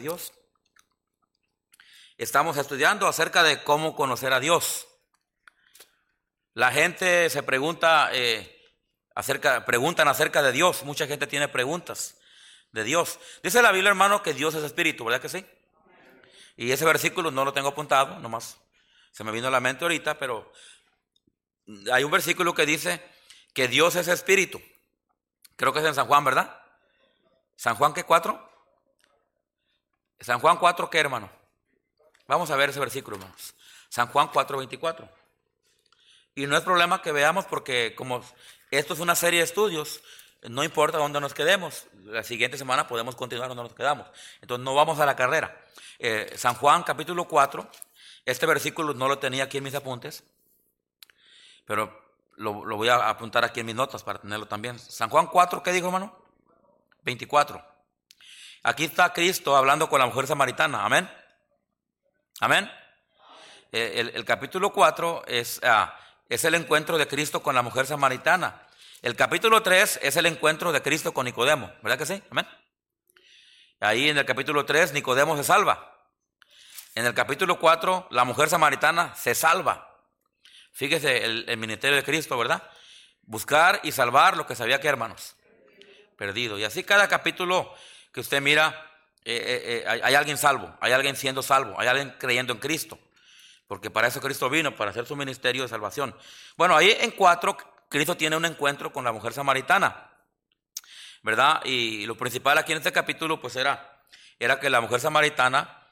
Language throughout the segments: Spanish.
Dios. Estamos estudiando acerca de cómo conocer a Dios. La gente se pregunta eh, acerca, preguntan acerca de Dios. Mucha gente tiene preguntas de Dios. Dice la Biblia, hermano, que Dios es espíritu, ¿verdad que sí? Y ese versículo no lo tengo apuntado, nomás se me vino a la mente ahorita, pero hay un versículo que dice que Dios es espíritu. Creo que es en San Juan, ¿verdad? ¿San Juan qué cuatro? San Juan 4, ¿qué hermano? Vamos a ver ese versículo, hermanos. San Juan 4, 24. Y no es problema que veamos porque como esto es una serie de estudios, no importa dónde nos quedemos. La siguiente semana podemos continuar donde nos quedamos. Entonces no vamos a la carrera. Eh, San Juan capítulo 4, este versículo no lo tenía aquí en mis apuntes, pero lo, voy a apuntar aquí en mis notas para tenerlo también. San Juan 4, ¿qué dijo hermano? 24. Aquí está Cristo hablando con la mujer samaritana. Amén. Amén. Eh, el, capítulo 4 es, ah, es el encuentro de Cristo con la mujer samaritana. El capítulo 3 es el encuentro de Cristo con Nicodemo. ¿Verdad que sí? Amén. Ahí en el capítulo 3 Nicodemo se salva. En el capítulo 4 la mujer samaritana se salva. Fíjese el, ministerio de Cristo, ¿verdad? Buscar y salvar lo que sabía que hermanos. Perdido. Y así cada capítulo que usted mira, eh, eh, eh, hay, alguien salvo, hay alguien siendo salvo, hay alguien creyendo en Cristo. Porque para eso Cristo vino, para hacer su ministerio de salvación. Bueno, ahí en cuatro, Cristo tiene un encuentro con la mujer samaritana. ¿Verdad? Y lo principal aquí en este capítulo, pues era, era que la mujer samaritana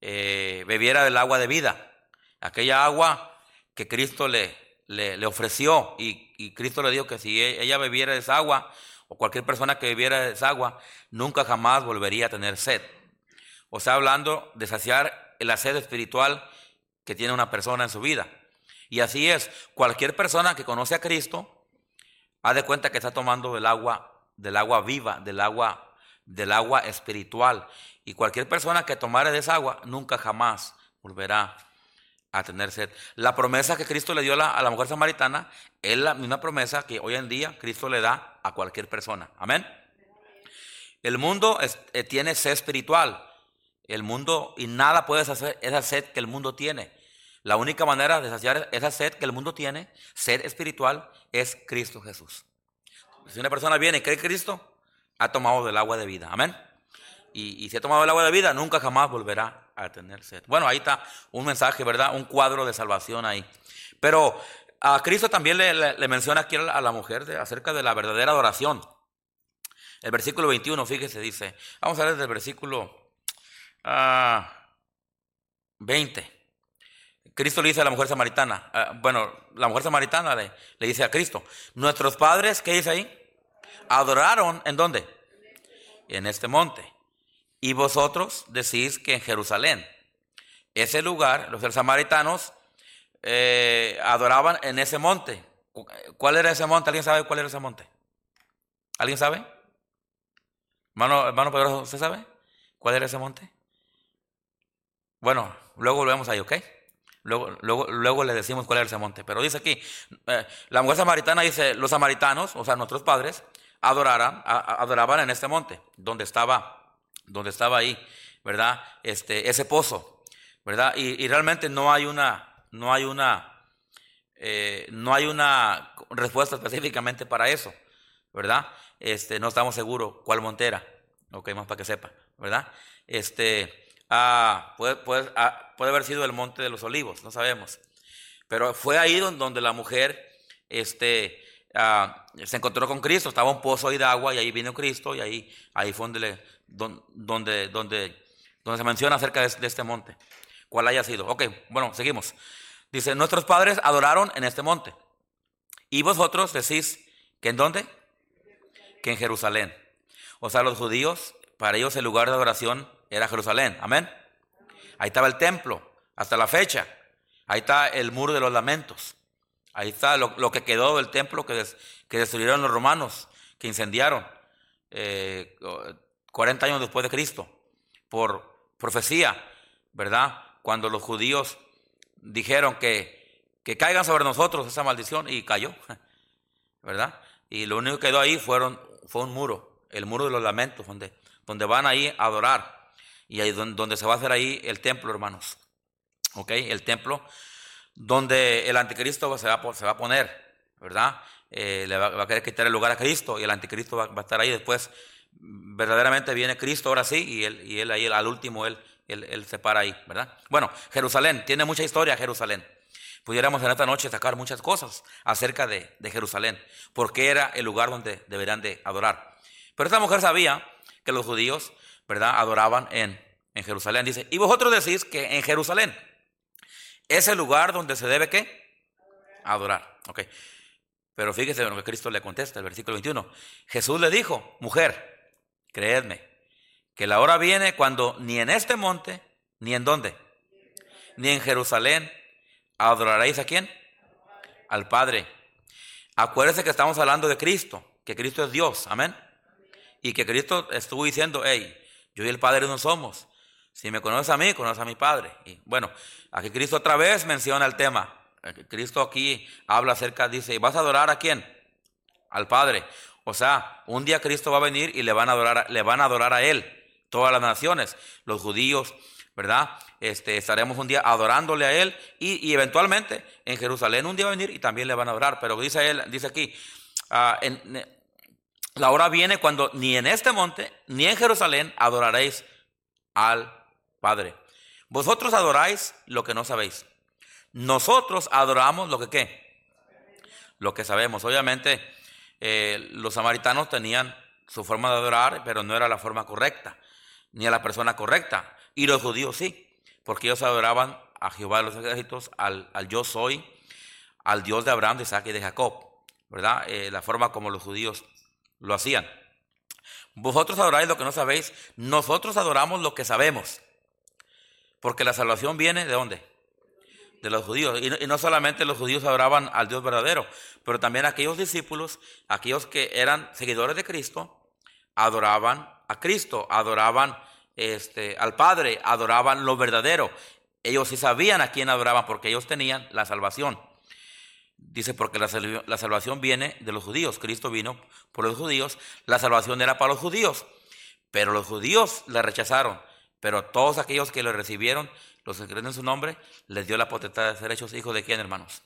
bebiera del agua de vida. Aquella agua que Cristo le, le, ofreció y, Cristo le dijo que si e, ella bebiera esa agua, o cualquier persona que bebiera esa agua, nunca jamás volvería a tener sed. O sea, hablando de saciar la sed espiritual que tiene una persona en su vida. Y así es, cualquier persona que conoce a Cristo, ha de cuenta que está tomando del agua, del agua viva, del agua, del agua espiritual. Y cualquier persona que tomare de esa agua, nunca jamás volverá a tener sed. La promesa que Cristo le dio a la, mujer samaritana es la misma promesa que hoy en día Cristo le da a cualquier persona. Amén. El mundo eh, tiene sed espiritual. El mundo, y nada puede hacer esa sed que el mundo tiene. La única manera de saciar esa sed que el mundo tiene, sed espiritual, es Cristo Jesús. Si una persona viene y cree en Cristo, ha tomado del agua de vida. Amén. Y, y si ha tomado el agua de vida, nunca jamás volverá a tener sed. Bueno, ahí está un mensaje, ¿verdad? Un cuadro de salvación ahí. Pero a Cristo también le, menciona aquí a la mujer acerca de la verdadera adoración. El versículo 21, fíjese, dice, vamos a ver desde el versículo 20. Ah, Cristo le dice a la mujer samaritana, ah, bueno, la mujer samaritana le, le dice a Cristo, nuestros padres, ¿qué dice ahí? Adoraron, ¿en dónde? En este monte. Y vosotros decís que en Jerusalén. Ese lugar, los samaritanos eh, adoraban en ese monte. ¿Cuál era ese monte? ¿Alguien sabe cuál era ese monte? ¿Alguien sabe? Hermano, hermano Pedro, ¿usted sabe cuál era ese monte? Bueno, luego volvemos ahí, ¿ok? Luego, luego, luego le decimos cuál era ese monte. Pero dice aquí, eh, la mujer samaritana dice, los samaritanos, o sea, nuestros padres, adoraran, adoraban en este monte, donde estaba donde estaba ahí, ¿verdad? Este, ese pozo, ¿verdad? Y, realmente no hay una, no hay una, eh, no hay una respuesta específicamente para eso, ¿verdad? Este, no estamos seguros cuál montera, ok, más para que sepa, ¿verdad? Este, ah, puede, puede, ah, puede haber sido el monte de los olivos, no sabemos. Pero fue ahí donde, la mujer, este, ah, se encontró con Cristo, estaba un pozo ahí de agua y ahí vino Cristo y ahí, ahí fue donde le, donde, donde, donde se menciona acerca de, este monte. ¿Cuál haya sido? Ok, bueno, seguimos. Dice, nuestros padres adoraron en este monte. Y vosotros decís que en dónde? Que en Jerusalén. O sea, los judíos, para ellos el lugar de adoración era Jerusalén. Amén. Ahí estaba el templo, hasta la fecha. Ahí está el muro de los lamentos. Ahí está lo, que quedó del templo que, que, destruyeron los romanos, que incendiaron. Eh, 40 años después de Cristo, por profecía, ¿verdad? Cuando los judíos dijeron que, que caigan sobre nosotros esa maldición y cayó, ¿verdad? Y lo único que quedó ahí fueron, fue un muro, el muro de los lamentos, donde, donde van ahí a adorar. Y ahí donde, se va a hacer ahí el templo, hermanos. ¿Ok? El templo donde el anticristo se va, se va a poner, ¿verdad? Eh, le va, a querer quitar el lugar a Cristo y el anticristo va, a estar ahí después. Verdaderamente viene Cristo ahora sí y él, y él ahí al último él, él, se para ahí, ¿verdad? Bueno, Jerusalén, tiene mucha historia Jerusalén. Pudiéramos en esta noche sacar muchas cosas acerca de, de Jerusalén, porque era el lugar donde deberían de adorar. Pero esta mujer sabía que los judíos, ¿verdad?, adoraban en, en Jerusalén. Dice, y vosotros decís que en Jerusalén es el lugar donde se debe qué? Adorar. Ok. Pero fíjese lo que Cristo le contesta, el versículo 21. Jesús le dijo, mujer, creedme, que la hora viene cuando ni en este monte, ni en dónde, ni en Jerusalén, adoraréis a quién? Al Padre. Acuérdense que estamos hablando de Cristo, que Cristo es Dios, amén. Y que Cristo estuvo diciendo, hey, yo y el Padre no somos. Si me conoces a mí, conoces a mi Padre. Y bueno, aquí Cristo otra vez menciona el tema. Cristo aquí habla acerca, dice, ¿y vas a adorar a quién? Al Padre. O sea, un día Cristo va a venir y le van a adorar, le van a adorar a Él, todas las naciones, los judíos, ¿verdad? Este, estaremos un día adorándole a Él y, eventualmente en Jerusalén un día va a venir y también le van a adorar. Pero dice Él, dice aquí, ah, la hora viene cuando ni en este monte ni en Jerusalén adoraréis al Padre. Vosotros adoráis lo que no sabéis. Nosotros adoramos lo que qué. Lo que sabemos. Obviamente eh, los samaritanos tenían su forma de adorar, pero no era la forma correcta, ni a la persona correcta. Y los judíos sí, porque ellos adoraban a Jehová de los ejércitos, al, yo soy, al Dios de Abraham, de Isaac y de Jacob, ¿verdad? Eh, la forma como los judíos lo hacían. Vosotros adoráis lo que no sabéis, nosotros adoramos lo que sabemos. Porque la salvación viene de dónde? De los judíos. Y no, solamente los judíos adoraban al Dios verdadero, pero también aquellos discípulos, aquellos que eran seguidores de Cristo, adoraban a Cristo, adoraban este, al Padre, adoraban lo verdadero. Ellos sí sabían a quién adoraban porque ellos tenían la salvación. Dice, porque la, la, salvación viene de los judíos. Cristo vino por los judíos. La salvación era para los judíos. Pero los judíos la rechazaron. Pero todos aquellos que lo recibieron, los que creen en su nombre, les dio la potestad de ser hechos hijos de quién, hermanos.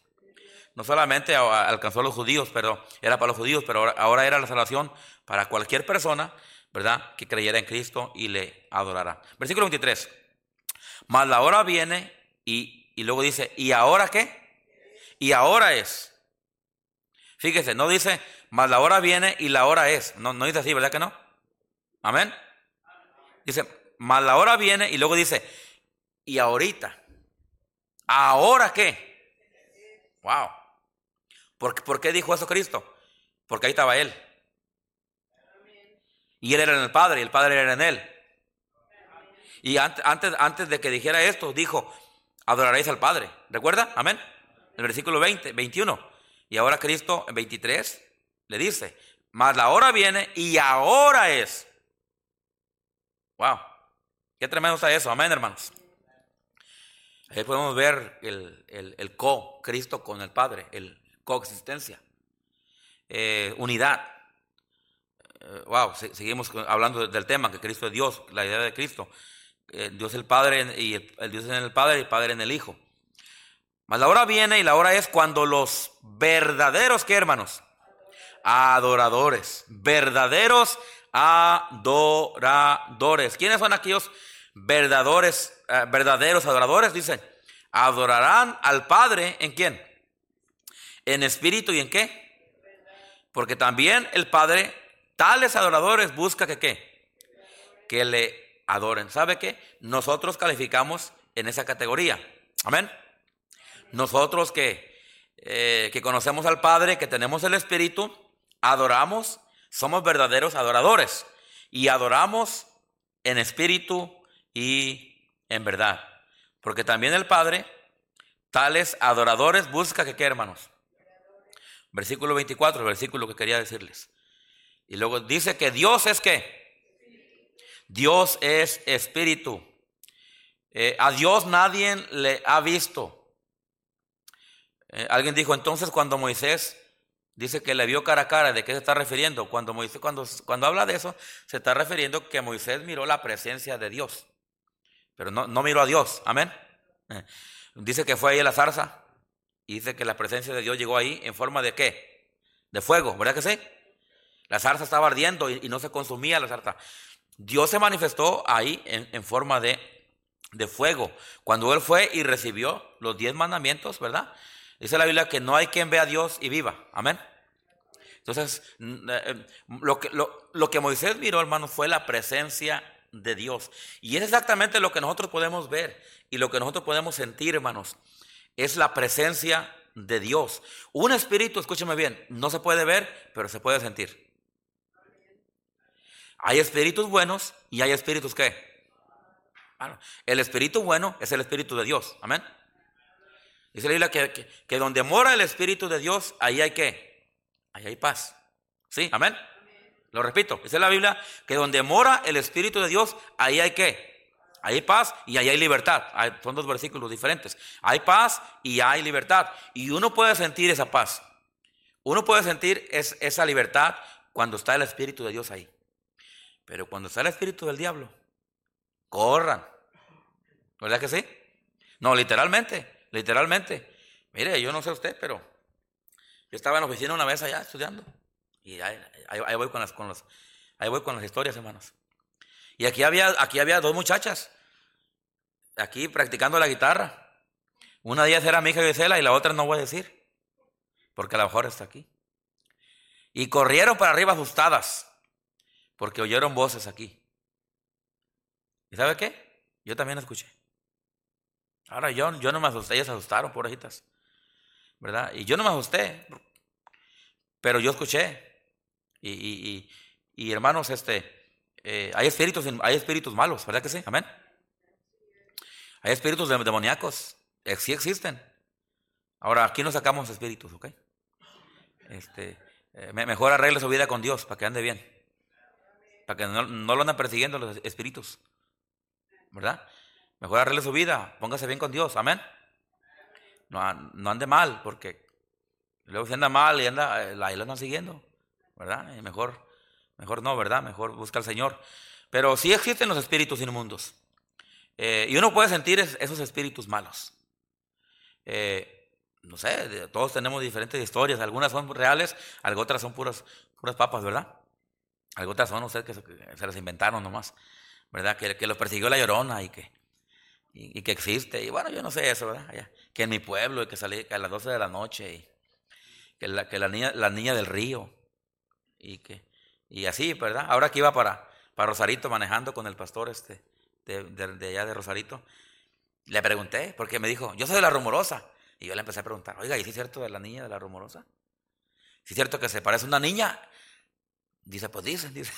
No solamente alcanzó a los judíos, pero era para los judíos, pero ahora, era la salvación para cualquier persona, ¿verdad? Que creyera en Cristo y le adorara. Versículo 23. Mas la hora viene y, y luego dice, ¿y ahora qué? Y ahora es. Fíjese, no dice, mas la hora viene y la hora es. No, no dice así, ¿verdad que no? Amén. Dice, mas la hora viene y luego dice, y ahorita, ¿ahora qué? Wow. ¿Por, ¿Por, qué dijo eso Cristo? Porque ahí estaba Él. Y Él era en el Padre y el Padre era en Él. Y antes, antes, de que dijera esto, dijo, adoraréis al Padre. ¿Recuerda? Amén. El versículo 20, 21. Y ahora Cristo en 23 le dice, mas la hora viene y ahora es. Wow. Qué tremendo está eso, amén, hermanos. Ahí podemos ver el, co, Cristo con el Padre, el coexistencia, eh, unidad. Eh, wow, seguimos hablando del tema, que Cristo es Dios, la idea de Cristo. Eh, Dios es el Padre y el, Dios en el Padre y el Padre en el Hijo. Mas la hora viene y la hora es cuando los verdaderos, ¿qué hermanos? Adoradores, verdaderos adoradores. ¿Quiénes son aquellos verdaderos, eh, verdaderos adoradores? Dice, adorarán al Padre en quién? En espíritu y en qué? Porque también el Padre, tales adoradores, busca que qué? Que le adoren. ¿Sabe qué? Nosotros calificamos en esa categoría. Amén. Nosotros que, eh, que conocemos al Padre, que tenemos el Espíritu, adoramos somos verdaderos adoradores y adoramos en espíritu y en verdad. Porque también el Padre, tales adoradores, busca que qué, hermanos. Versículo 24, el versículo que quería decirles. Y luego dice que Dios es qué. Dios es espíritu. Eh, a Dios nadie le ha visto. Eh, alguien dijo entonces cuando Moisés Dice que le vio cara a cara. ¿De qué se está refiriendo? Cuando, Moisés, cuando, cuando habla de eso, se está refiriendo que Moisés miró la presencia de Dios. pero no, no miró a Dios. Amén. Eh, dice que fue ahí a la zarza y dice que la presencia de Dios llegó ahí en forma de qué? De fuego, ¿verdad que sí? La zarza estaba ardiendo y, no se consumía la zarza. Dios se manifestó ahí en, forma de, de fuego. Cuando Él fue y recibió los diez mandamientos, ¿verdad? Dice la Biblia que no hay quien vea a Dios y viva. Amén. Entonces, eh, eh, lo que, lo, que Moisés miró, hermano, fue la presencia de Dios. Y es exactamente lo que nosotros podemos ver y lo que nosotros podemos sentir, hermanos. Es la presencia de Dios. Un espíritu, escúcheme bien, no se puede ver, pero se puede sentir. Hay espíritus buenos y hay espíritus que. el espíritu bueno es el espíritu de Dios. Amén. Dice la Biblia que, que, donde mora el espíritu de Dios, ahí hay que. Ahí hay paz. ¿Sí? Amén. Lo repito, dice la Biblia que donde mora el Espíritu de Dios, ahí hay que, hay paz y ahí hay libertad. son dos versículos diferentes. Hay paz y hay libertad. Y uno puede sentir esa paz. Uno puede sentir esa libertad cuando está el Espíritu de Dios ahí. Pero cuando está el Espíritu del diablo, corran. ¿Verdad que sí? No, literalmente, literalmente. Mire, yo no sé usted, pero yo estaba en la oficina una vez allá estudiando. Y ahí, voy con las, con los, ahí voy con las historias, hermanos. Y aquí había, aquí había dos muchachas, aquí practicando la guitarra. Una de ellas era mi hija Gisela y la otra no voy a decir, porque a lo mejor está aquí. Y corrieron para arriba asustadas, porque oyeron voces aquí. ¿Y sabe qué? Yo también escuché. Ahora yo, yo no me asusté, ellas se asustaron, pobrecitas. ¿Verdad? Y yo no me asusté, pero yo escuché. Y, hermanos, este, eh, hay, espíritus, hay espíritus malos, ¿verdad que sí? Amén. Hay espíritus demoníacos, sí existen. Ahora, aquí no sacamos espíritus, ¿ok? Este, eh, mejor arregle su vida con Dios para que ande bien. Para que no, lo anden persiguiendo los espíritus. ¿Verdad? Mejor arregle su vida, póngase bien con Dios, amén. No, no ande mal, porque luego se anda mal y anda, eh, ahí lo andan siguiendo. ¿verdad? Y mejor, mejor no, ¿verdad? Mejor busca al Señor. Pero sí existen los espíritus inmundos. Eh, y uno puede sentir esos espíritus malos. Eh, no sé, todos tenemos diferentes historias. Algunas son reales, algo otras son puras, puras papas, ¿verdad? Algo otras son, no sé, que se, las inventaron nomás, ¿verdad? Que, que los persiguió la llorona y que, y, que existe. Y bueno, yo no sé eso, ¿verdad? Que en mi pueblo, que salí a las 12 de la noche, y que la, que la, niña, la niña del río, y que y así, ¿verdad? Ahora que iba para, para Rosarito manejando con el pastor este de, de, allá de Rosarito, le pregunté, porque me dijo, yo soy de la rumorosa. Y yo le empecé a preguntar, oiga, ¿y si es cierto de la niña de la rumorosa? ¿Si es cierto que se parece a una niña? Dice, pues dice, dice.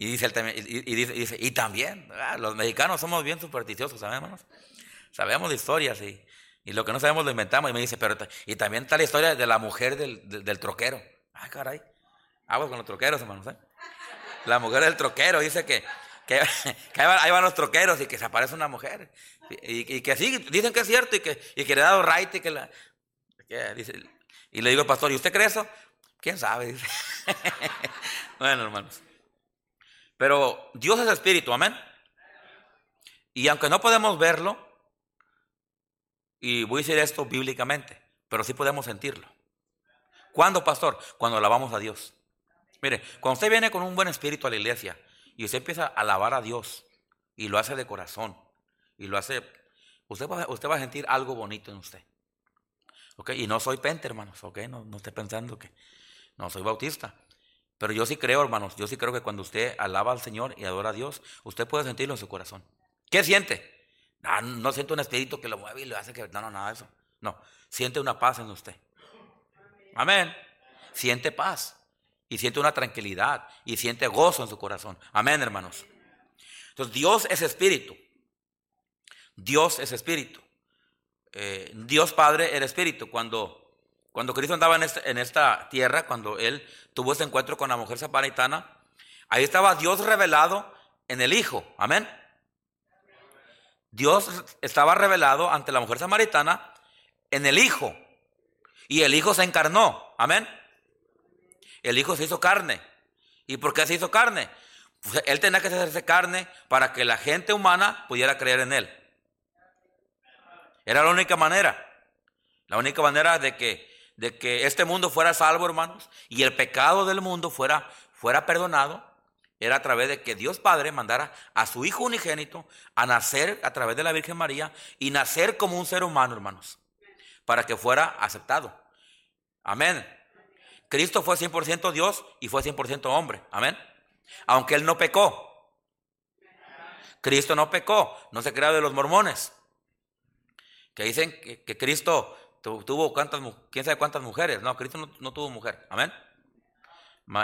Y dice, y, dice, dice, y también, los mexicanos somos bien supersticiosos, ¿sabemos? Sabemos de historias y, y, lo que no sabemos lo inventamos. Y me dice, pero y también está la historia de la mujer del, del troquero. Ay, caray. Aguas con los troqueros, hermanos. ¿eh? La mujer del troquero dice que, que, ahí van los troqueros y que se aparece una mujer. Y, que sí, dicen que es cierto y que, y que le ha dado right y que la. dice, y le digo pastor, ¿y usted cree eso? ¿Quién sabe? Bueno, hermanos. Pero Dios es espíritu, amén. Y aunque no podemos verlo, y voy a decir esto bíblicamente, pero sí podemos sentirlo. ¿Cuándo, pastor? Cuando alabamos a Dios. Mire, cuando usted viene con un buen espíritu a la iglesia y usted empieza a alabar a Dios y lo hace de corazón y lo hace, usted va, usted va a sentir algo bonito en usted. ¿Ok? Y no soy pente, hermanos, ¿ok? No, no esté pensando que no soy bautista. Pero yo sí creo, hermanos, yo sí creo que cuando usted alaba al Señor y adora a Dios, usted puede sentirlo en su corazón. ¿Qué siente? No, no siente un espíritu que lo mueve y le hace que... No, no, nada de eso. No, siente una paz en usted. Amén. Siente paz y siente una tranquilidad y siente gozo en su corazón. Amén, hermanos. Entonces, Dios es espíritu. Dios es espíritu. Eh, Dios Padre era espíritu. Cuando, cuando Cristo andaba en, este, en esta tierra, cuando Él tuvo ese encuentro con la mujer samaritana, ahí estaba Dios revelado en el Hijo. Amén. Dios estaba revelado ante la mujer samaritana en el Hijo. Y el Hijo se encarnó. Amén. El Hijo se hizo carne. ¿Y por qué se hizo carne? Pues, él tenía que hacerse carne para que la gente humana pudiera creer en él. Era la única manera. La única manera de que, de que este mundo fuera salvo, hermanos, y el pecado del mundo fuera, fuera perdonado, era a través de que Dios Padre mandara a su Hijo unigénito a nacer a través de la Virgen María y nacer como un ser humano, hermanos, para que fuera aceptado. Amén. Cristo fue 100% Dios y fue 100% hombre. Amén. Aunque Él no pecó. Cristo no pecó, no se crea de los mormones. Que dicen que, Cristo tuvo cuántas, quién sabe cuántas mujeres. No, Cristo no tuvo mujer. Amén.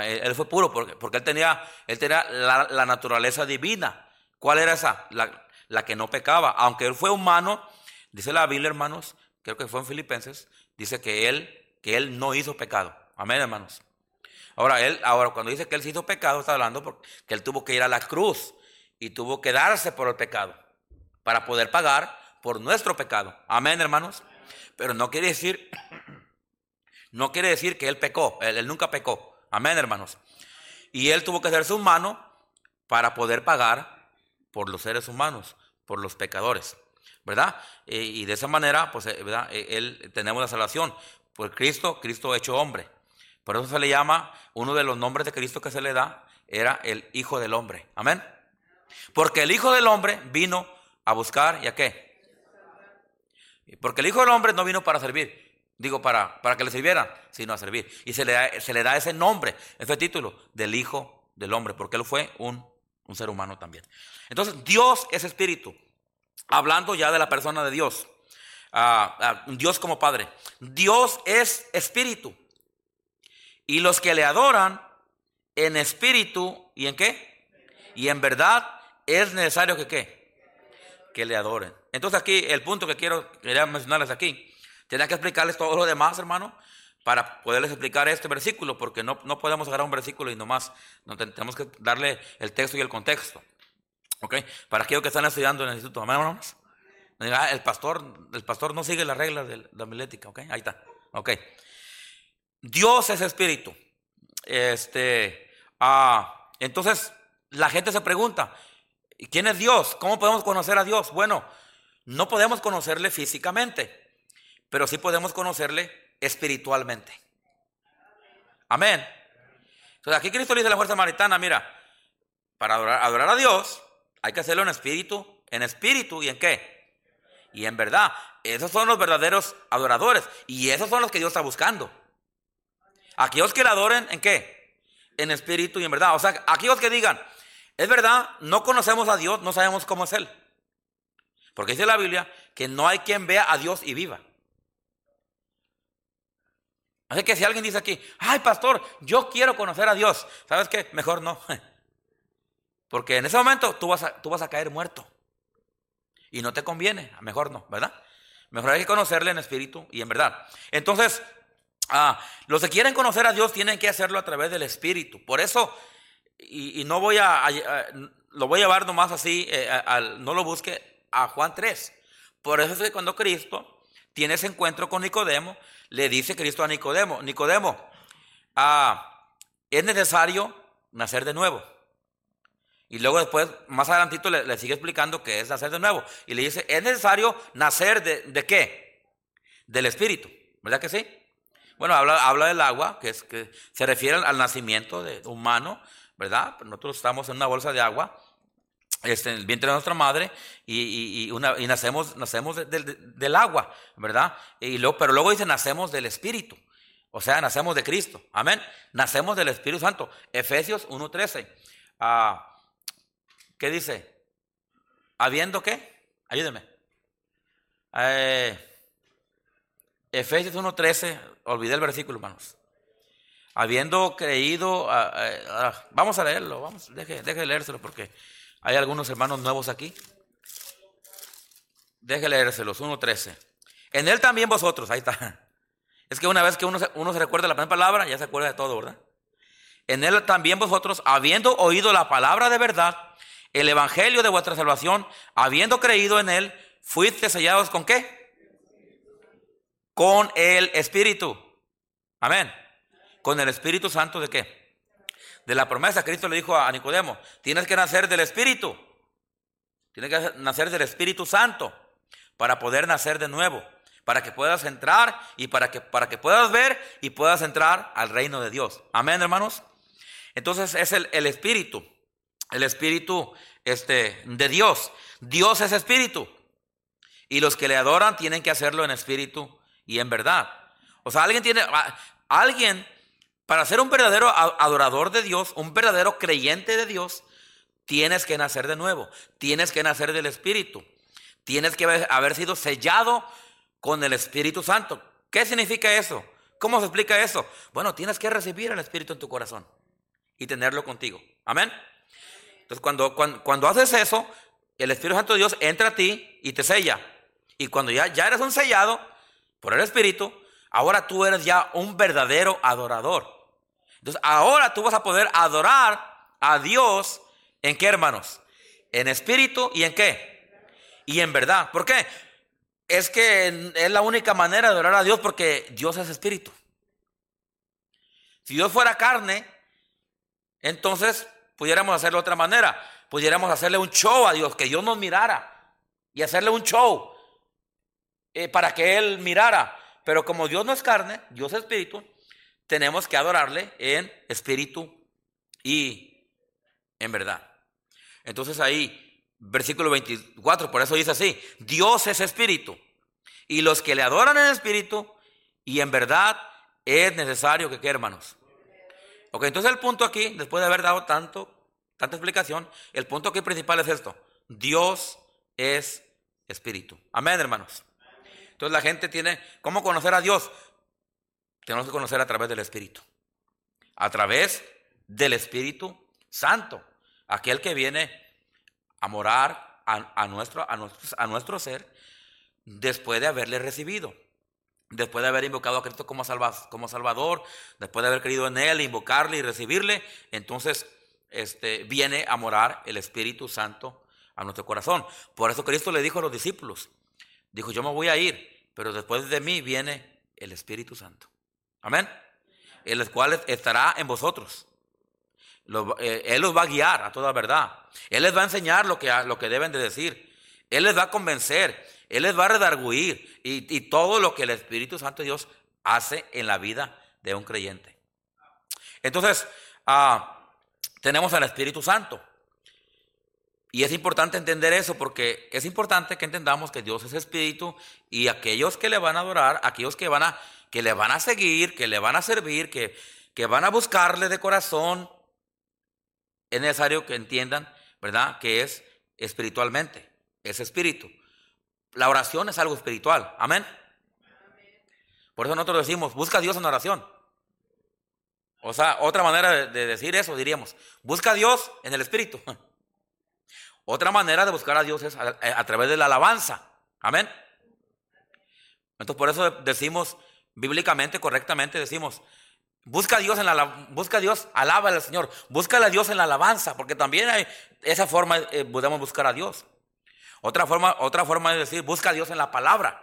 Él fue puro porque, porque él tenía, él tenía la, naturaleza divina. ¿Cuál era esa? La, que no pecaba. Aunque él fue humano, dice la Biblia, hermanos, creo que fue en Filipenses, dice que él, que él no hizo pecado. Amén, hermanos. Ahora, él, ahora cuando dice que él hizo pecado, está hablando porque él tuvo que ir a la cruz y tuvo que darse por el pecado para poder pagar por nuestro pecado. Amén, hermanos. Pero no quiere decir, no quiere decir que él pecó. él nunca pecó. Amén, hermanos. Y él tuvo que hacerse humano para poder pagar por los seres humanos, por los pecadores, ¿verdad? Eh, y de esa manera, pues, eh, ¿verdad? Eh, él, tenemos la salvación. Por Cristo, Cristo hecho hombre. Por eso se le llama, uno de los nombres de Cristo que se le da, era el Hijo del Hombre. Amén. Porque el Hijo del Hombre vino a buscar y a qué. Porque el Hijo del Hombre no vino para servir, Digo, para, para que le sirvieran, sino a servir. Y se le, da, se le da ese nombre, ese título del Hijo del Hombre, porque él fue un, un ser humano también. Entonces, Dios es espíritu. Hablando ya de la persona de Dios. Dios como Padre. Dios es espíritu. Y los que le adoran en espíritu y en qué? Y en verdad es necesario que qué? Que le adoren. Entonces aquí el punto que quiero quería mencionarles aquí Tenía que explicarles todo lo demás, hermano, para poderles explicar este versículo, porque no, no podemos agarrar un versículo y nomás no, tenemos que darle el texto y el contexto. ¿Ok? Para aquellos que están estudiando en el instituto, amén, hermanos. El pastor, el pastor no sigue las reglas de la milética, ¿ok? Ahí está. Ok. Dios es espíritu. Este, ah, entonces, la gente se pregunta, ¿quién es Dios? ¿Cómo podemos conocer a Dios? Bueno, no podemos conocerle físicamente pero sí podemos conocerle espiritualmente. Amén. Entonces aquí Cristo le dice a la fuerza samaritana, mira, para adorar, a Dios hay que hacerlo en espíritu, en espíritu y en qué? Y en verdad. Esos son los verdaderos adoradores y esos son los que Dios está buscando. Aquellos que le adoren en qué? En espíritu y en verdad. O sea, aquellos que digan, es verdad, no conocemos a Dios, no sabemos cómo es Él. Porque dice la Biblia que no hay quien vea a Dios y viva. Así que si alguien dice aquí, ay pastor, yo quiero conocer a Dios, ¿sabes qué? Mejor no. Porque en ese momento tú vas a, tú vas a caer muerto. Y no te conviene, mejor no, ¿verdad? Mejor hay que conocerle en espíritu y en verdad. Entonces, ah, los que quieren conocer a Dios tienen que hacerlo a través del espíritu. Por eso, y, no voy a, lo voy a llevar nomás así, eh, no lo busque a Juan 3. Por eso es que cuando Cristo tiene ese encuentro con Nicodemo, le dice Cristo a Nicodemo, Nicodemo, ah, es necesario nacer de nuevo. Y luego después, más adelantito, le, sigue explicando que es nacer de nuevo. Y le dice, es necesario nacer de, de qué? Del Espíritu. ¿Verdad que sí? Bueno, habla, habla del agua, que, es, que se refiere al nacimiento de, humano, ¿verdad? Nosotros estamos en una bolsa de agua este, el vientre de nuestra madre y, nacemos, nacemos del agua, ¿verdad? Y luego, pero luego dice, nacemos del Espíritu. O sea, nacemos de Cristo. Amén. Nacemos del Espíritu Santo. Efesios 1.13. Ah, ¿Qué dice? ¿Habiendo qué? Ayúdeme. Eh, Efesios 1.13. Olvidé el versículo, hermanos. Habiendo creído... Ah, ah, vamos a leerlo. Vamos, deje, deje leérselo porque... Hay algunos hermanos nuevos aquí. Deje leérselos, 1.13. En él también vosotros, ahí está. Es que una vez que uno se, uno se recuerda la primera palabra, ya se acuerda de todo, ¿verdad? En él también vosotros, habiendo oído la palabra de verdad, el evangelio de vuestra salvación, habiendo creído en él, fuiste sellados con qué? Con el Espíritu. Amén. Con el Espíritu Santo de qué? De la promesa. Cristo le dijo a Nicodemo, tienes que nacer del Espíritu. Tienes que nacer del Espíritu Santo para poder nacer de nuevo, para que puedas entrar y para que, para que puedas ver y puedas entrar al reino de Dios. Amén, hermanos. Entonces es el, el Espíritu, el Espíritu este, de Dios. Dios es Espíritu. Y los que le adoran tienen que hacerlo en espíritu y en verdad. O sea, alguien tiene, alguien, para ser un verdadero adorador de Dios, un verdadero creyente de Dios, tienes que nacer de nuevo, tienes que nacer del Espíritu, tienes que haber sido sellado con el Espíritu Santo. ¿Qué significa eso? ¿Cómo se explica eso? Bueno, tienes que recibir el Espíritu en tu corazón y tenerlo contigo. Amén. Entonces, cuando, cuando, cuando haces eso, el Espíritu Santo de Dios entra a ti y te sella. Y cuando ya, ya eres un sellado por el Espíritu, ahora tú eres ya un verdadero adorador. Entonces, ahora tú vas a poder adorar a Dios en qué, hermanos? En espíritu y en qué? Y en verdad. ¿Por qué? Es que es la única manera de adorar a Dios porque Dios es espíritu. Si Dios fuera carne, entonces pudiéramos hacerlo de otra manera. Pudiéramos hacerle un show a Dios, que Dios nos mirara y hacerle un show. Eh, para que Él mirara. Pero como Dios no es carne, Dios es espíritu, tenemos que adorarle en espíritu y en verdad. Entonces ahí, versículo 24, por eso dice así, Dios es espíritu. Y los que le adoran en espíritu y en verdad es necesario que, ¿qué hermanos? Ok, entonces el punto aquí, después de haber dado tanto, tanta explicación, el punto aquí principal es esto. Dios es espíritu. Amén, hermanos. Entonces la gente tiene, ¿cómo conocer a Dios? Tenemos que conocer a través del Espíritu. A través del Espíritu Santo. Aquel que viene a morar a, nuestro, ser después de haberle recibido. Después de haber invocado a Cristo como, como Salvador, después de haber creído en Él, invocarle y recibirle, entonces este, viene a morar el Espíritu Santo a nuestro corazón. Por eso Cristo le dijo a los discípulos, Dijo, yo me voy a ir, pero después de mí viene el Espíritu Santo. Amén. El cual estará en vosotros. Eh, él los va a guiar a toda verdad. Él les va a enseñar lo que, lo que deben de decir. Él les va a convencer. Él les va a redarguir. Y, todo lo que el Espíritu Santo de Dios hace en la vida de un creyente. Entonces, ah, tenemos al Espíritu Santo. Y es importante entender eso porque es importante que entendamos que Dios es espíritu y aquellos que le van a adorar, aquellos que van a que le van a seguir, que le van a servir, que, que van a buscarle de corazón, es necesario que entiendan, ¿verdad? Que es espiritualmente, es espíritu. La oración es algo espiritual, amén. Por eso nosotros decimos, busca a Dios en oración. O sea, otra manera de decir eso diríamos, busca a Dios en el espíritu. Otra manera de buscar a Dios es a, través de la alabanza. Amén. Entonces por eso decimos bíblicamente, correctamente decimos, busca a Dios en la busca a Dios, alaba al Señor, busca a Dios en la alabanza, porque también hay esa forma eh, podemos buscar a Dios. Otra forma, otra forma de decir, busca a Dios en la palabra.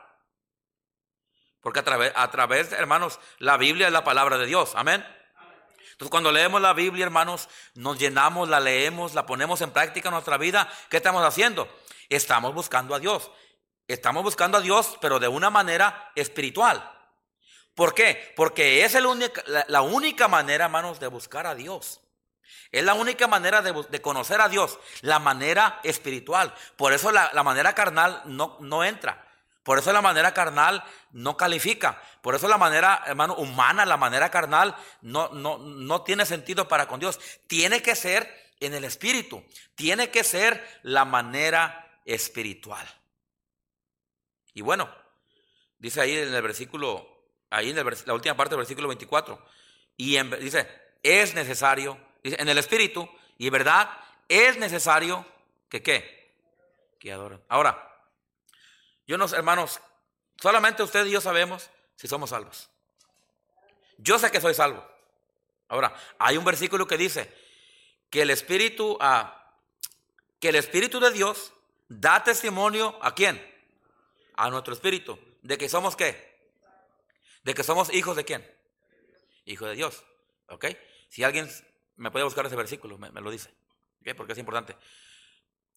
Porque a través, a través, hermanos, la Biblia es la palabra de Dios. Amén. Entonces cuando leemos la Biblia, hermanos, nos llenamos, la leemos, la ponemos en práctica en nuestra vida, ¿qué estamos haciendo? Estamos buscando a Dios. Estamos buscando a Dios, pero de una manera espiritual. ¿Por qué? Porque es la, única manera, hermanos, de buscar a Dios. Es la única manera de, conocer a Dios, la manera espiritual. Por eso la, la manera carnal no, no entra. Por eso la manera carnal no califica. Por eso la manera, hermano, humana, la manera carnal no, no, no tiene sentido para con Dios. Tiene que ser en el espíritu. Tiene que ser la manera espiritual. Y bueno, dice ahí en el versículo, ahí en la última parte del versículo 24, y dice, es necesario, dice, en el espíritu, y verdad, es necesario que qué, que adoren. Ahora, yo no, hermanos, solamente usted y yo sabemos si somos salvos. Yo sé que soy salvo. Ahora, hay un versículo que dice que el Espíritu, que el Espíritu de Dios da testimonio a quién? A nuestro Espíritu. ¿De que somos qué? De que somos hijos de quién? Hijo de Dios. ¿Ok? Si alguien me puede buscar ese versículo, me, lo dice, porque es importante.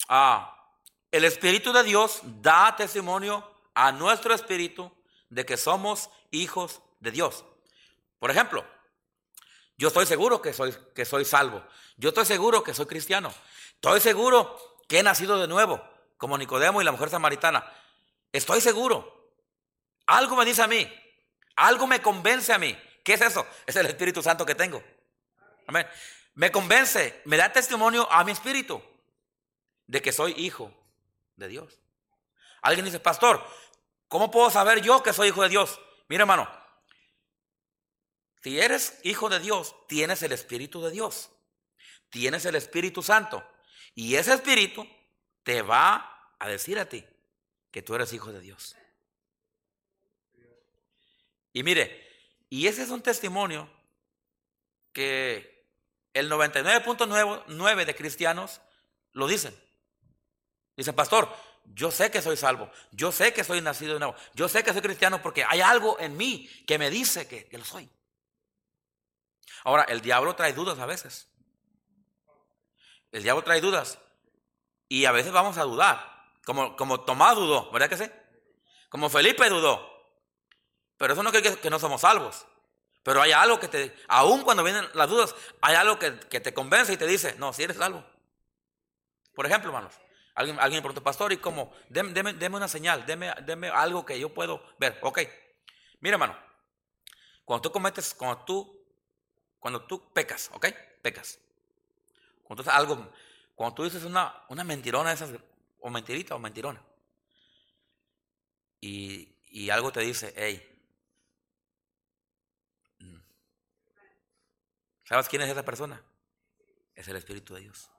Ah, el Espíritu de Dios da testimonio a nuestro espíritu de que somos hijos de Dios. Por ejemplo, yo estoy seguro que soy, que soy salvo. Yo estoy seguro que soy cristiano. Estoy seguro que he nacido de nuevo, como Nicodemo y la mujer samaritana. Estoy seguro. Algo me dice a mí. Algo me convence a mí. ¿Qué es eso? Es el Espíritu Santo que tengo. Amén. Me convence, me da testimonio a mi espíritu de que soy hijo de Dios. Alguien dice, pastor, ¿cómo puedo saber yo que soy hijo de Dios? Mira, hermano, si eres hijo de Dios, tienes el Espíritu de Dios. Tienes el Espíritu Santo. Y ese Espíritu te va a decir a ti que tú eres hijo de Dios. Y mire, y ese es un testimonio que el 99.9 de cristianos lo dicen. Dicen, pastor, yo sé que soy salvo, yo sé que soy nacido de nuevo, yo sé que soy cristiano porque hay algo en mí que me dice que, que lo soy. Ahora, el diablo trae dudas a veces. El diablo trae dudas. Y a veces vamos a dudar. Como, como Tomás dudó, ¿verdad que sí? Como Felipe dudó. Pero eso no quiere decir que no somos salvos. Pero hay algo que te, aun cuando vienen las dudas, hay algo que, te convence y te dice, no, si eres salvo. Por ejemplo, hermanos, alguien, alguien preguntó, pastor, ¿y cómo? Deme, una señal, deme, algo que yo puedo ver. Ok, mira, hermano, cuando tú cometes, cuando tú cuando tú pecas, ¿ok? Pecas. Cuando tú, algo, cuando tú dices una, una mentirona esas, o mentirita o mentirona, y, y algo te dice, hey, ¿sabes quién es esa persona? Es el Espíritu de Dios.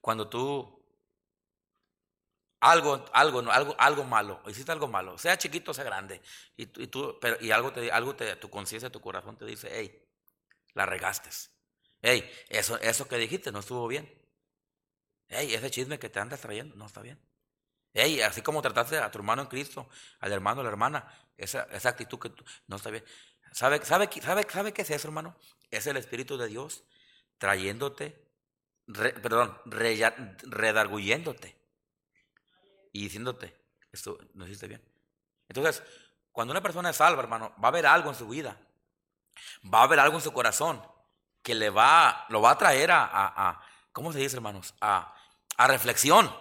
Cuando tú algo, algo, algo, algo malo, hiciste algo malo, sea chiquito o sea grande, y, tú, pero, y algo, te, algo te, tu conciencia, tu corazón te dice, hey, la regaste. Hey, eso, eso que dijiste no estuvo bien. Hey, ese chisme que te andas trayendo no está bien. Hey, así como trataste a tu hermano en Cristo, al hermano, a la hermana, esa, esa actitud que tú, no está bien. ¿Sabe, sabe, sabe, ¿Sabe qué es eso, hermano? Es el Espíritu de Dios trayéndote, perdón, redarguyéndote y diciéndote, esto no hiciste bien. Entonces, cuando una persona es salva, hermano, va a haber algo en su vida, va a haber algo en su corazón que le va, lo va a traer a, a, ¿cómo se dice, hermanos? A, a reflexión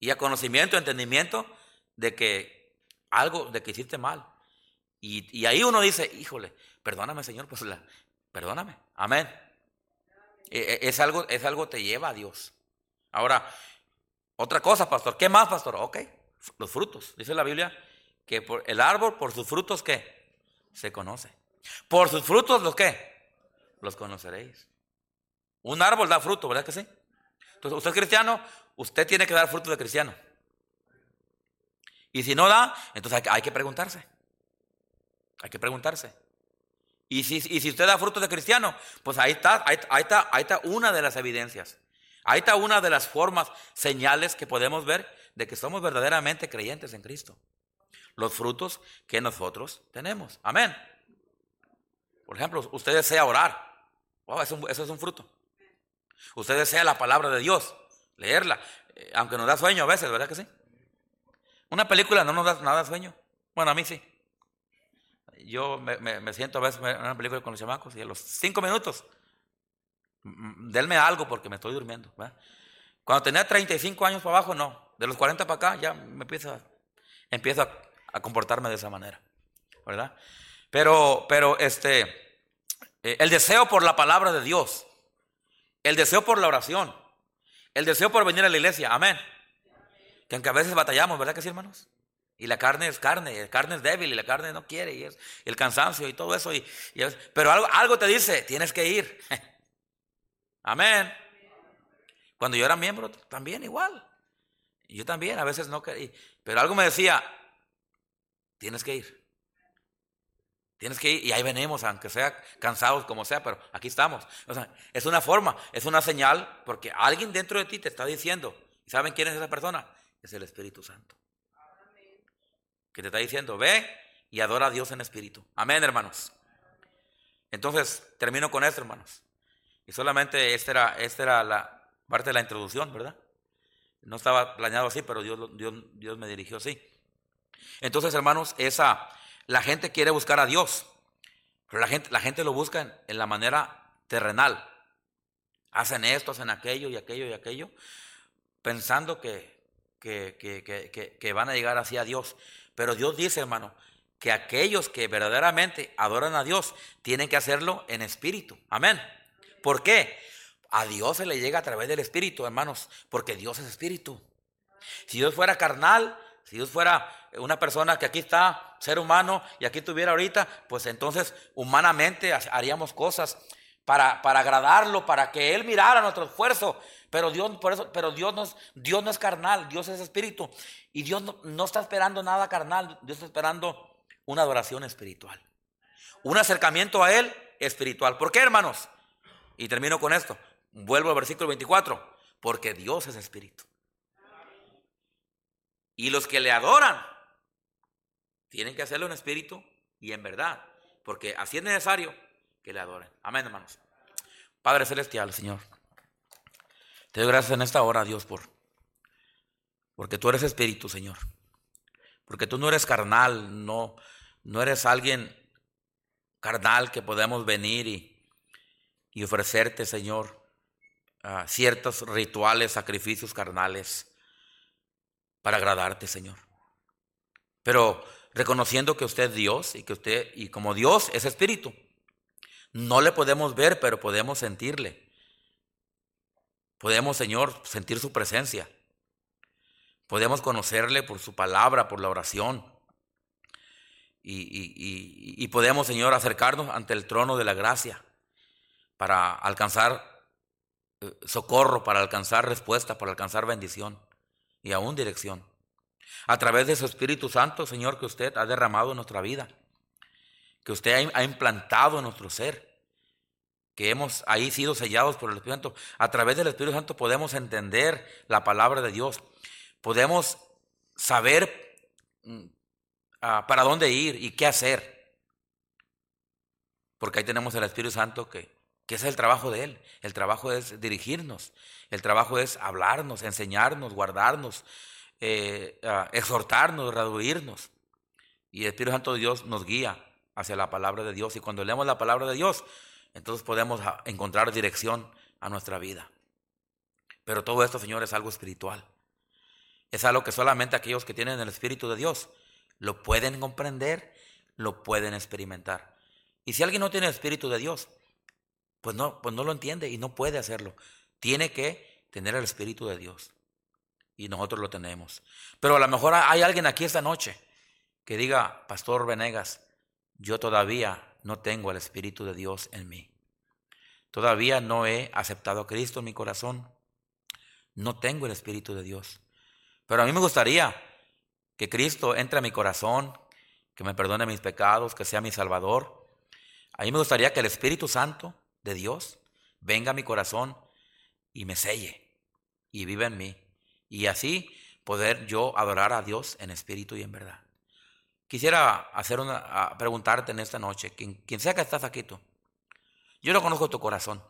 y a conocimiento, entendimiento de que algo, de que hiciste mal. Y, ahí uno dice, híjole, perdóname, Señor, pues perdóname, amén. E, e, es algo, es algo te lleva a Dios. Ahora, otra cosa, pastor. ¿Qué más, pastor? Ok, los frutos. Dice la Biblia que por el árbol, por sus frutos, ¿qué? Se conoce. Por sus frutos, ¿los qué? Los conoceréis. Un árbol da fruto, ¿verdad que sí? Entonces, usted es cristiano, usted tiene que dar fruto de cristiano. Y si no da, entonces hay, que preguntarse. Hay que preguntarse. Y si, y si usted da fruto de cristiano, pues ahí está, ahí, está, ahí está una de las evidencias. Ahí está una de las formas, señales que podemos ver de que somos verdaderamente creyentes en Cristo. Los frutos que nosotros tenemos. Amén. Por ejemplo, usted desea orar. eso, es un fruto. Usted desea la palabra de Dios, leerla, eh, aunque nos da sueño a veces, ¿verdad que sí? Una película no nos da nada sueño. Bueno, a mí sí. Yo me, siento a veces en una película con los chamacos y a los cinco minutos denme algo porque me estoy durmiendo. Cuando tenía 35 años para abajo, no. De los 40 para acá ya me empiezo, empiezo a, comportarme de esa manera. ¿Verdad? Pero, pero este, eh, el deseo por la palabra de Dios, el deseo por la oración, el deseo por venir a la iglesia, amén. Que aunque a veces batallamos, ¿verdad que sí, hermanos? Y la carne es carne, la carne es débil y la carne no quiere, y es el cansancio y todo eso. Y, pero algo, algo te dice, tienes que ir. Amén. Cuando yo era miembro, también igual. Yo también, a veces no quería. Pero algo me decía, tienes que ir. Tienes que ir y ahí venimos, aunque sea cansados como sea, pero aquí estamos. Es una forma, es una señal, porque alguien dentro de ti te está diciendo, ¿y saben quién es esa persona? Es el Espíritu Santo. Que te está diciendo, ve y adora a Dios en espíritu. Amén, hermanos. Entonces, termino con esto, hermanos. Y solamente esta era, esta era la parte de la introducción, ¿verdad? No estaba planeado así, pero Dios, Dios, Dios me dirigió así. Entonces, hermanos, esa, la gente quiere buscar a Dios, pero la gente, la gente lo busca en, la manera terrenal. Hacen esto, hacen aquello y aquello y aquello, pensando que, que, que, que van a llegar así a Dios. Pero Dios dice, hermano, que aquellos que verdaderamente adoran a Dios tienen que hacerlo en espíritu. Amén. ¿Por qué? A Dios se le llega a través del espíritu, hermanos, porque Dios es espíritu. Si Dios fuera carnal, si Dios fuera una persona que aquí está, ser humano, y aquí estuviera ahorita, pues entonces humanamente haríamos cosas para, para agradarlo, para que Él mirara nuestro esfuerzo. Pero Dios, por eso, pero Dios no, Dios no es carnal, Dios es espíritu. Y Dios no, no está esperando nada carnal, Dios está esperando una adoración espiritual. Un acercamiento a Él espiritual. ¿Por qué, hermanos? Y termino con esto. Vuelvo al versículo 24. Porque Dios es espíritu. Y los que le adoran tienen que hacerlo en espíritu y en verdad. Porque así es necesario que le adoren. Amén, hermanos. Padre Celestial, Señor. Te doy gracias en esta hora, Dios, por porque tú eres espíritu, Señor. Porque tú no eres carnal, no, no eres alguien carnal que podemos venir y, y ofrecerte, Señor, ciertos rituales, sacrificios carnales para agradarte, Señor. Pero reconociendo que usted es Dios y que usted, y como Dios es espíritu, no le podemos ver, pero podemos sentirle. Podemos, Señor, sentir su presencia. Podemos conocerle por su palabra, por la oración y, podemos, Señor, acercarnos ante el trono de la gracia para alcanzar eh, socorro, para alcanzar respuesta, para alcanzar bendición y aún dirección. A través de su Espíritu Santo, Señor, que usted ha derramado en nuestra vida, que usted ha implantado en nuestro ser, que hemos ahí sido sellados por el Espíritu Santo. A través del Espíritu Santo podemos entender la palabra de Dios, podemos saber mm, Ah, para dónde ir y qué hacer. Porque ahí tenemos el Espíritu Santo que, que es el trabajo de Él. El trabajo es dirigirnos, el trabajo es hablarnos, enseñarnos, guardarnos, eh, ah, exhortarnos, reduirnos. Y el Espíritu Santo de Dios nos guía hacia la palabra de Dios. Y cuando leemos la palabra de Dios, entonces podemos ah, encontrar dirección a nuestra vida. Pero todo esto, Señor, es algo espiritual. Es algo que solamente aquellos que tienen el Espíritu de Dios lo pueden comprender, lo pueden experimentar. Y si alguien no tiene el Espíritu de Dios, pues no, pues no lo entiende y no puede hacerlo. Tiene que tener el Espíritu de Dios. Y nosotros lo tenemos. Pero a lo mejor hay alguien aquí esta noche que diga, Pastor Venegas, yo todavía no tengo el Espíritu de Dios en mí. Todavía no he aceptado a Cristo en mi corazón. No tengo el Espíritu de Dios. Pero a mí me gustaría que Cristo entre a mi corazón, que me perdone mis pecados, que sea mi Salvador. A mí me gustaría que el Espíritu Santo de Dios venga a mi corazón y me selle y viva en mí. Y así poder yo adorar a Dios en espíritu y en verdad. Quisiera hacer una, preguntarte en esta noche, quien, sea que estás aquí tú, yo no conozco tu corazón,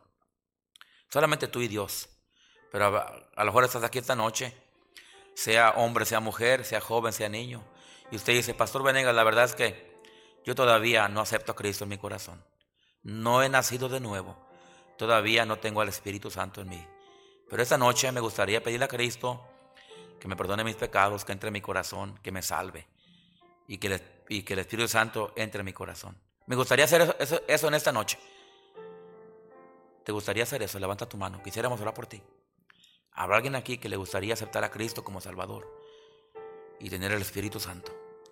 solamente tú y Dios, pero a, a lo mejor estás aquí esta noche sea hombre, sea mujer, sea joven, sea niño. Y usted dice, Pastor Venegas, la verdad es que yo todavía no acepto a Cristo en mi corazón. No he nacido de nuevo. Todavía no tengo al Espíritu Santo en mí. Pero esta noche me gustaría pedirle a Cristo que me perdone mis pecados, que entre en mi corazón, que me salve. Y que, el Espíritu Santo entre en mi corazón. Me gustaría hacer eso, eso en esta noche. ¿Te gustaría hacer eso? Levanta tu mano. Quisiéramos orar por ti. ¿Habrá alguien aquí que le gustaría aceptar a Cristo como Salvador y tener el Espíritu Santo?